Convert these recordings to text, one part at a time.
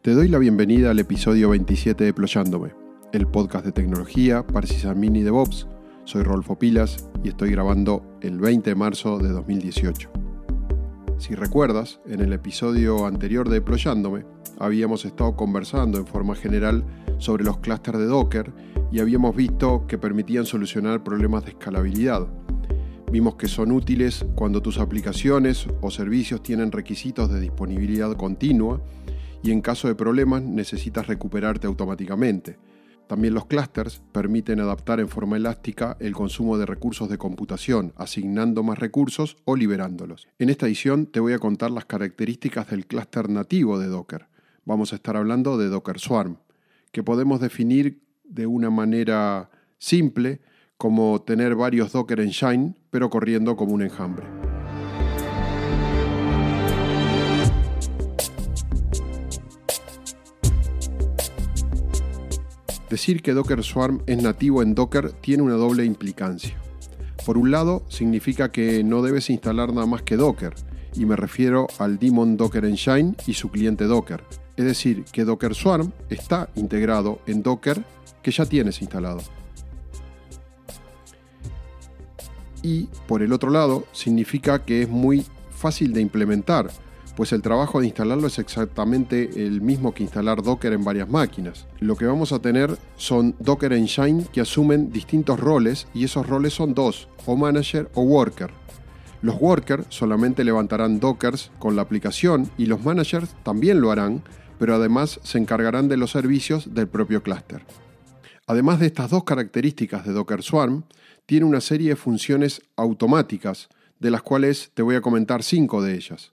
Te doy la bienvenida al episodio 27 de Ployándome, el podcast de tecnología para Mini DevOps. Soy Rolfo Pilas y estoy grabando el 20 de marzo de 2018. Si recuerdas, en el episodio anterior de Deployándome, habíamos estado conversando en forma general sobre los clústeres de Docker y habíamos visto que permitían solucionar problemas de escalabilidad. Vimos que son útiles cuando tus aplicaciones o servicios tienen requisitos de disponibilidad continua y en caso de problemas necesitas recuperarte automáticamente. También los clusters permiten adaptar en forma elástica el consumo de recursos de computación, asignando más recursos o liberándolos. En esta edición te voy a contar las características del clúster nativo de Docker. Vamos a estar hablando de Docker Swarm, que podemos definir de una manera simple como tener varios Docker Engine, pero corriendo como un enjambre. Decir que Docker Swarm es nativo en Docker tiene una doble implicancia. Por un lado, significa que no debes instalar nada más que Docker, y me refiero al Daemon Docker Engine y su cliente Docker. Es decir, que Docker Swarm está integrado en Docker que ya tienes instalado. Y por el otro lado, significa que es muy fácil de implementar, pues el trabajo de instalarlo es exactamente el mismo que instalar Docker en varias máquinas. Lo que vamos a tener son Docker Engine que asumen distintos roles y esos roles son dos, o manager o worker. Los workers solamente levantarán dockers con la aplicación y los managers también lo harán, pero además se encargarán de los servicios del propio clúster. Además de estas dos características de Docker Swarm, tiene una serie de funciones automáticas, de las cuales te voy a comentar cinco de ellas.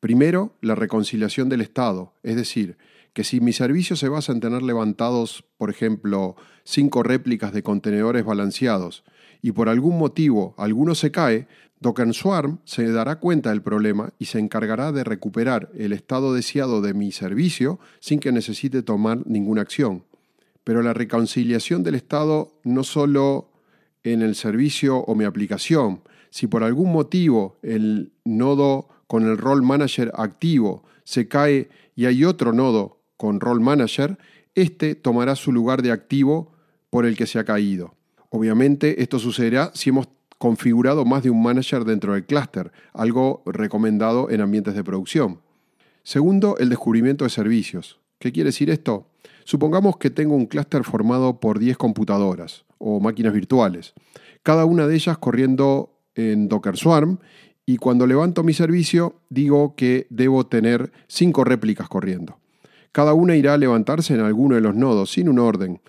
Primero, la reconciliación del estado, es decir, que si mi servicio se basa en tener levantados, por ejemplo, cinco réplicas de contenedores balanceados, y por algún motivo alguno se cae, Docker Swarm se dará cuenta del problema y se encargará de recuperar el estado deseado de mi servicio sin que necesite tomar ninguna acción. Pero la reconciliación del estado no solo en el servicio o mi aplicación, si por algún motivo el nodo con el role manager activo se cae y hay otro nodo con role manager, este tomará su lugar de activo por el que se ha caído. Obviamente esto sucederá si hemos configurado más de un manager dentro del clúster, algo recomendado en ambientes de producción. Segundo, el descubrimiento de servicios. ¿Qué quiere decir esto? Supongamos que tengo un clúster formado por 10 computadoras o máquinas virtuales, cada una de ellas corriendo en Docker Swarm y cuando levanto mi servicio digo que debo tener cinco réplicas corriendo. Cada una irá a levantarse en alguno de los nodos sin un orden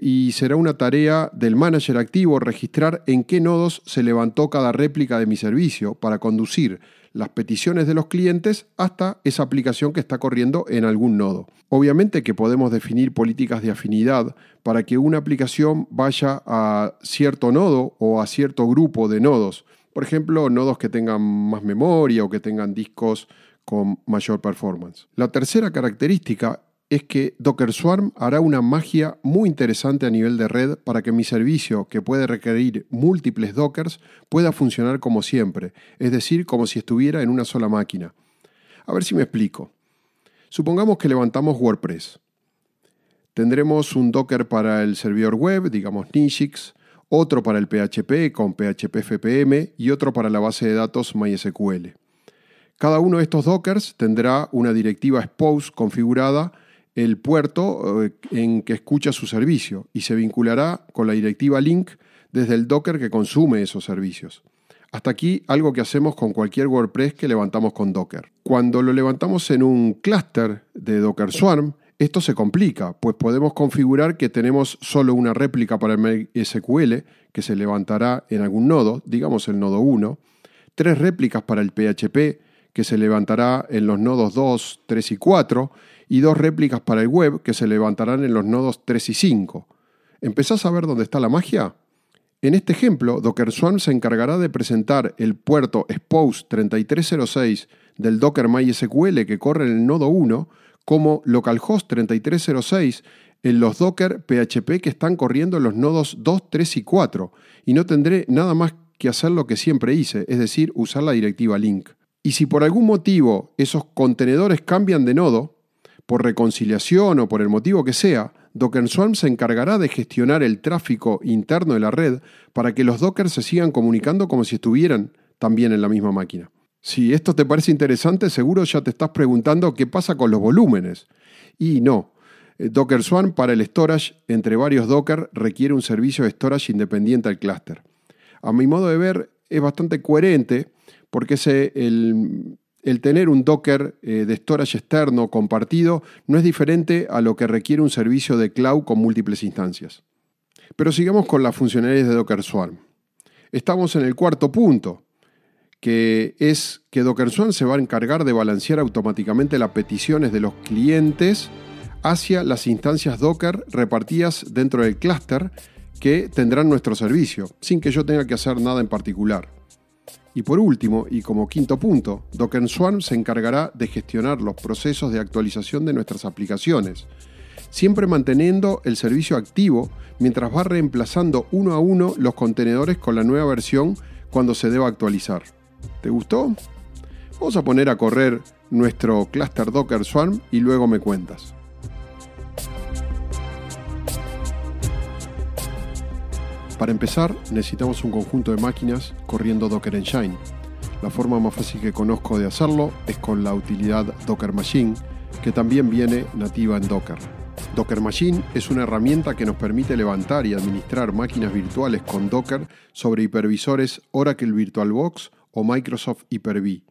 y será una tarea del manager activo registrar en qué nodos se levantó cada réplica de mi servicio para conducir las peticiones de los clientes hasta esa aplicación que está corriendo en algún nodo. Obviamente que podemos definir políticas de afinidad para que una aplicación vaya a cierto nodo o a cierto grupo de nodos. Por ejemplo, nodos que tengan más memoria o que tengan discos con mayor performance. La tercera característica es que Docker Swarm hará una magia muy interesante a nivel de red para que mi servicio, que puede requerir múltiples Dockers, pueda funcionar como siempre, es decir, como si estuviera en una sola máquina. A ver si me explico. Supongamos que levantamos WordPress. Tendremos un Docker para el servidor web, digamos Nishix, otro para el PHP con PHP FPM y otro para la base de datos MySQL. Cada uno de estos Dockers tendrá una directiva Expose configurada el puerto eh, en que escucha su servicio y se vinculará con la directiva link desde el Docker que consume esos servicios. Hasta aquí algo que hacemos con cualquier WordPress que levantamos con Docker. Cuando lo levantamos en un clúster de Docker Swarm, esto se complica, pues podemos configurar que tenemos solo una réplica para el SQL que se levantará en algún nodo, digamos el nodo 1, tres réplicas para el PHP que se levantará en los nodos 2, 3 y 4, y dos réplicas para el web que se levantarán en los nodos 3 y 5. ¿Empezás a ver dónde está la magia? En este ejemplo, Docker Swarm se encargará de presentar el puerto Expose 3306 del Docker MySQL que corre en el nodo 1 como localhost 3306 en los Docker PHP que están corriendo en los nodos 2, 3 y 4, y no tendré nada más que hacer lo que siempre hice, es decir, usar la directiva link. Y si por algún motivo esos contenedores cambian de nodo, por reconciliación o por el motivo que sea, Docker Swarm se encargará de gestionar el tráfico interno de la red para que los Dockers se sigan comunicando como si estuvieran también en la misma máquina. Si esto te parece interesante, seguro ya te estás preguntando qué pasa con los volúmenes. Y no, eh, Docker Swarm para el storage entre varios Docker requiere un servicio de storage independiente al clúster. A mi modo de ver, es bastante coherente porque el, el tener un Docker eh, de storage externo compartido no es diferente a lo que requiere un servicio de cloud con múltiples instancias. Pero sigamos con las funcionalidades de Docker Swarm. Estamos en el cuarto punto, que es que Docker Swarm se va a encargar de balancear automáticamente las peticiones de los clientes hacia las instancias Docker repartidas dentro del clúster que tendrán nuestro servicio, sin que yo tenga que hacer nada en particular. Y por último, y como quinto punto, Docker Swarm se encargará de gestionar los procesos de actualización de nuestras aplicaciones, siempre manteniendo el servicio activo mientras va reemplazando uno a uno los contenedores con la nueva versión cuando se deba actualizar. ¿Te gustó? Vamos a poner a correr nuestro cluster Docker Swarm y luego me cuentas. Para empezar, necesitamos un conjunto de máquinas corriendo Docker Engine. La forma más fácil que conozco de hacerlo es con la utilidad Docker Machine, que también viene nativa en Docker. Docker Machine es una herramienta que nos permite levantar y administrar máquinas virtuales con Docker sobre hipervisores Oracle VirtualBox o Microsoft Hyper-V,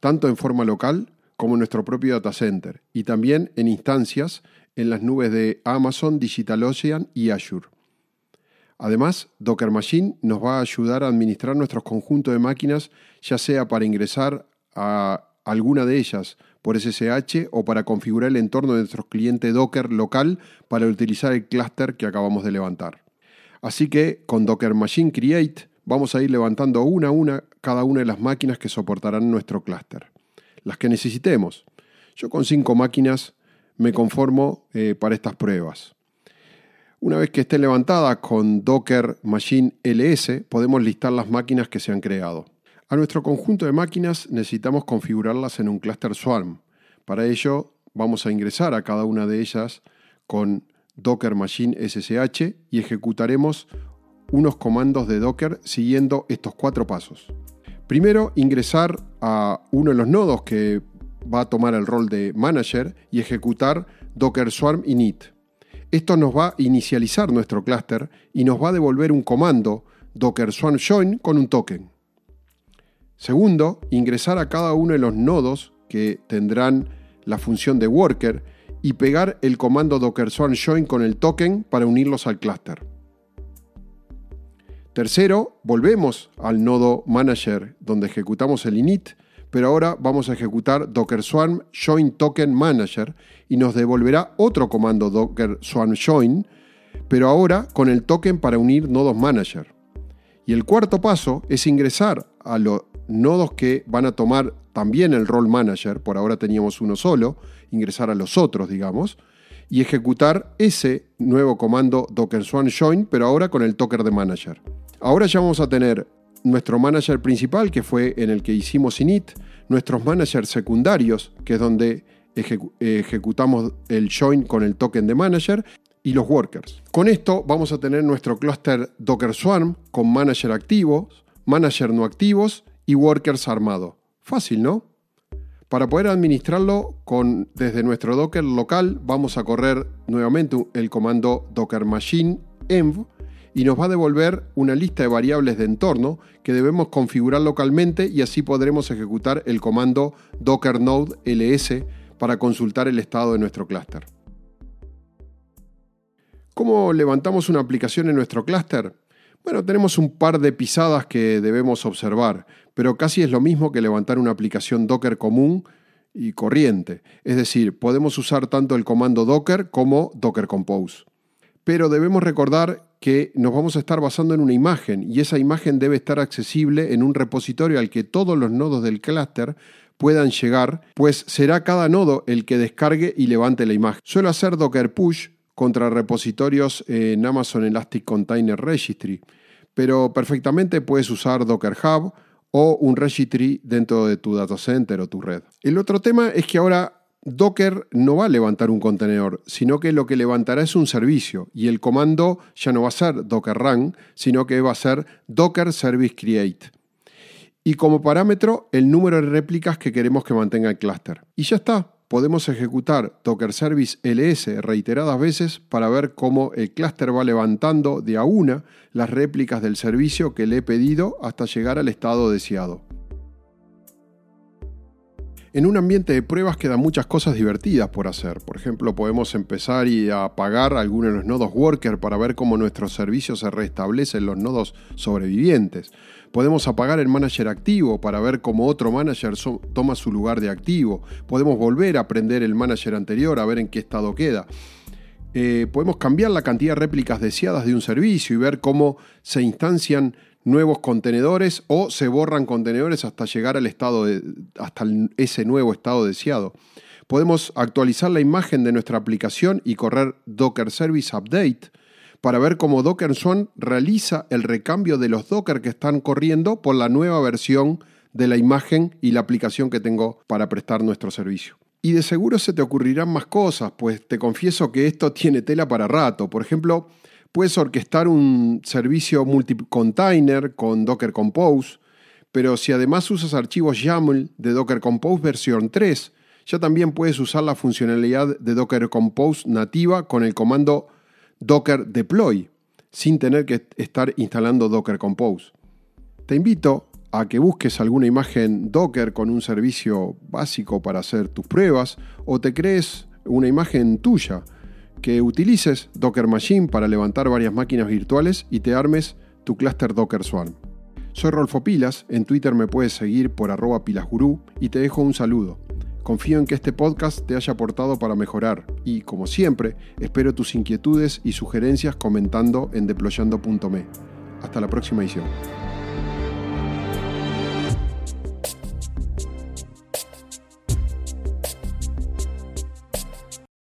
tanto en forma local como en nuestro propio data center, y también en instancias en las nubes de Amazon, DigitalOcean y Azure. Además, Docker Machine nos va a ayudar a administrar nuestros conjuntos de máquinas, ya sea para ingresar a alguna de ellas por SSH o para configurar el entorno de nuestro cliente Docker local para utilizar el clúster que acabamos de levantar. Así que con Docker Machine Create vamos a ir levantando una a una cada una de las máquinas que soportarán nuestro clúster. Las que necesitemos. Yo con cinco máquinas me conformo eh, para estas pruebas. Una vez que esté levantada con Docker Machine LS, podemos listar las máquinas que se han creado. A nuestro conjunto de máquinas necesitamos configurarlas en un cluster Swarm. Para ello, vamos a ingresar a cada una de ellas con Docker Machine SSH y ejecutaremos unos comandos de Docker siguiendo estos cuatro pasos. Primero, ingresar a uno de los nodos que va a tomar el rol de manager y ejecutar Docker Swarm init. Esto nos va a inicializar nuestro clúster y nos va a devolver un comando docker swarm join con un token. Segundo, ingresar a cada uno de los nodos que tendrán la función de worker y pegar el comando docker swarm join con el token para unirlos al clúster. Tercero, volvemos al nodo manager donde ejecutamos el init pero ahora vamos a ejecutar docker swarm join token manager y nos devolverá otro comando docker swarm join, pero ahora con el token para unir nodos manager. Y el cuarto paso es ingresar a los nodos que van a tomar también el rol manager, por ahora teníamos uno solo, ingresar a los otros, digamos, y ejecutar ese nuevo comando docker swarm join, pero ahora con el token de manager. Ahora ya vamos a tener nuestro manager principal, que fue en el que hicimos init, nuestros managers secundarios, que es donde ejecutamos el join con el token de manager, y los workers. Con esto vamos a tener nuestro cluster Docker Swarm con manager activos, manager no activos y workers armado. Fácil, ¿no? Para poder administrarlo con, desde nuestro Docker local vamos a correr nuevamente el comando docker machine env y nos va a devolver una lista de variables de entorno que debemos configurar localmente y así podremos ejecutar el comando docker node ls para consultar el estado de nuestro clúster. ¿Cómo levantamos una aplicación en nuestro clúster? Bueno, tenemos un par de pisadas que debemos observar, pero casi es lo mismo que levantar una aplicación Docker común y corriente. Es decir, podemos usar tanto el comando Docker como Docker Compose. Pero debemos recordar que nos vamos a estar basando en una imagen y esa imagen debe estar accesible en un repositorio al que todos los nodos del clúster puedan llegar, pues será cada nodo el que descargue y levante la imagen. Suelo hacer Docker Push contra repositorios en Amazon Elastic Container Registry, pero perfectamente puedes usar Docker Hub o un registry dentro de tu data center o tu red. El otro tema es que ahora Docker no va a levantar un contenedor, sino que lo que levantará es un servicio y el comando ya no va a ser docker run, sino que va a ser docker service create. Y como parámetro, el número de réplicas que queremos que mantenga el clúster. Y ya está, podemos ejecutar docker service ls reiteradas veces para ver cómo el clúster va levantando de a una las réplicas del servicio que le he pedido hasta llegar al estado deseado. En un ambiente de pruebas quedan muchas cosas divertidas por hacer. Por ejemplo, podemos empezar y apagar algunos de los nodos worker para ver cómo nuestros servicios se restablecen los nodos sobrevivientes. Podemos apagar el manager activo para ver cómo otro manager toma su lugar de activo. Podemos volver a aprender el manager anterior a ver en qué estado queda. Eh, podemos cambiar la cantidad de réplicas deseadas de un servicio y ver cómo se instancian nuevos contenedores o se borran contenedores hasta llegar al estado de, hasta ese nuevo estado deseado. Podemos actualizar la imagen de nuestra aplicación y correr Docker Service Update para ver cómo Docker Swarm realiza el recambio de los Docker que están corriendo por la nueva versión de la imagen y la aplicación que tengo para prestar nuestro servicio. Y de seguro se te ocurrirán más cosas, pues te confieso que esto tiene tela para rato. Por ejemplo, Puedes orquestar un servicio multi-container con Docker Compose, pero si además usas archivos YAML de Docker Compose versión 3, ya también puedes usar la funcionalidad de Docker Compose nativa con el comando docker deploy, sin tener que estar instalando Docker Compose. Te invito a que busques alguna imagen Docker con un servicio básico para hacer tus pruebas o te crees una imagen tuya que utilices Docker Machine para levantar varias máquinas virtuales y te armes tu clúster Docker Swarm. Soy Rolfo Pilas, en Twitter me puedes seguir por arroba pilasgurú y te dejo un saludo. Confío en que este podcast te haya aportado para mejorar y, como siempre, espero tus inquietudes y sugerencias comentando en deployando.me. Hasta la próxima edición.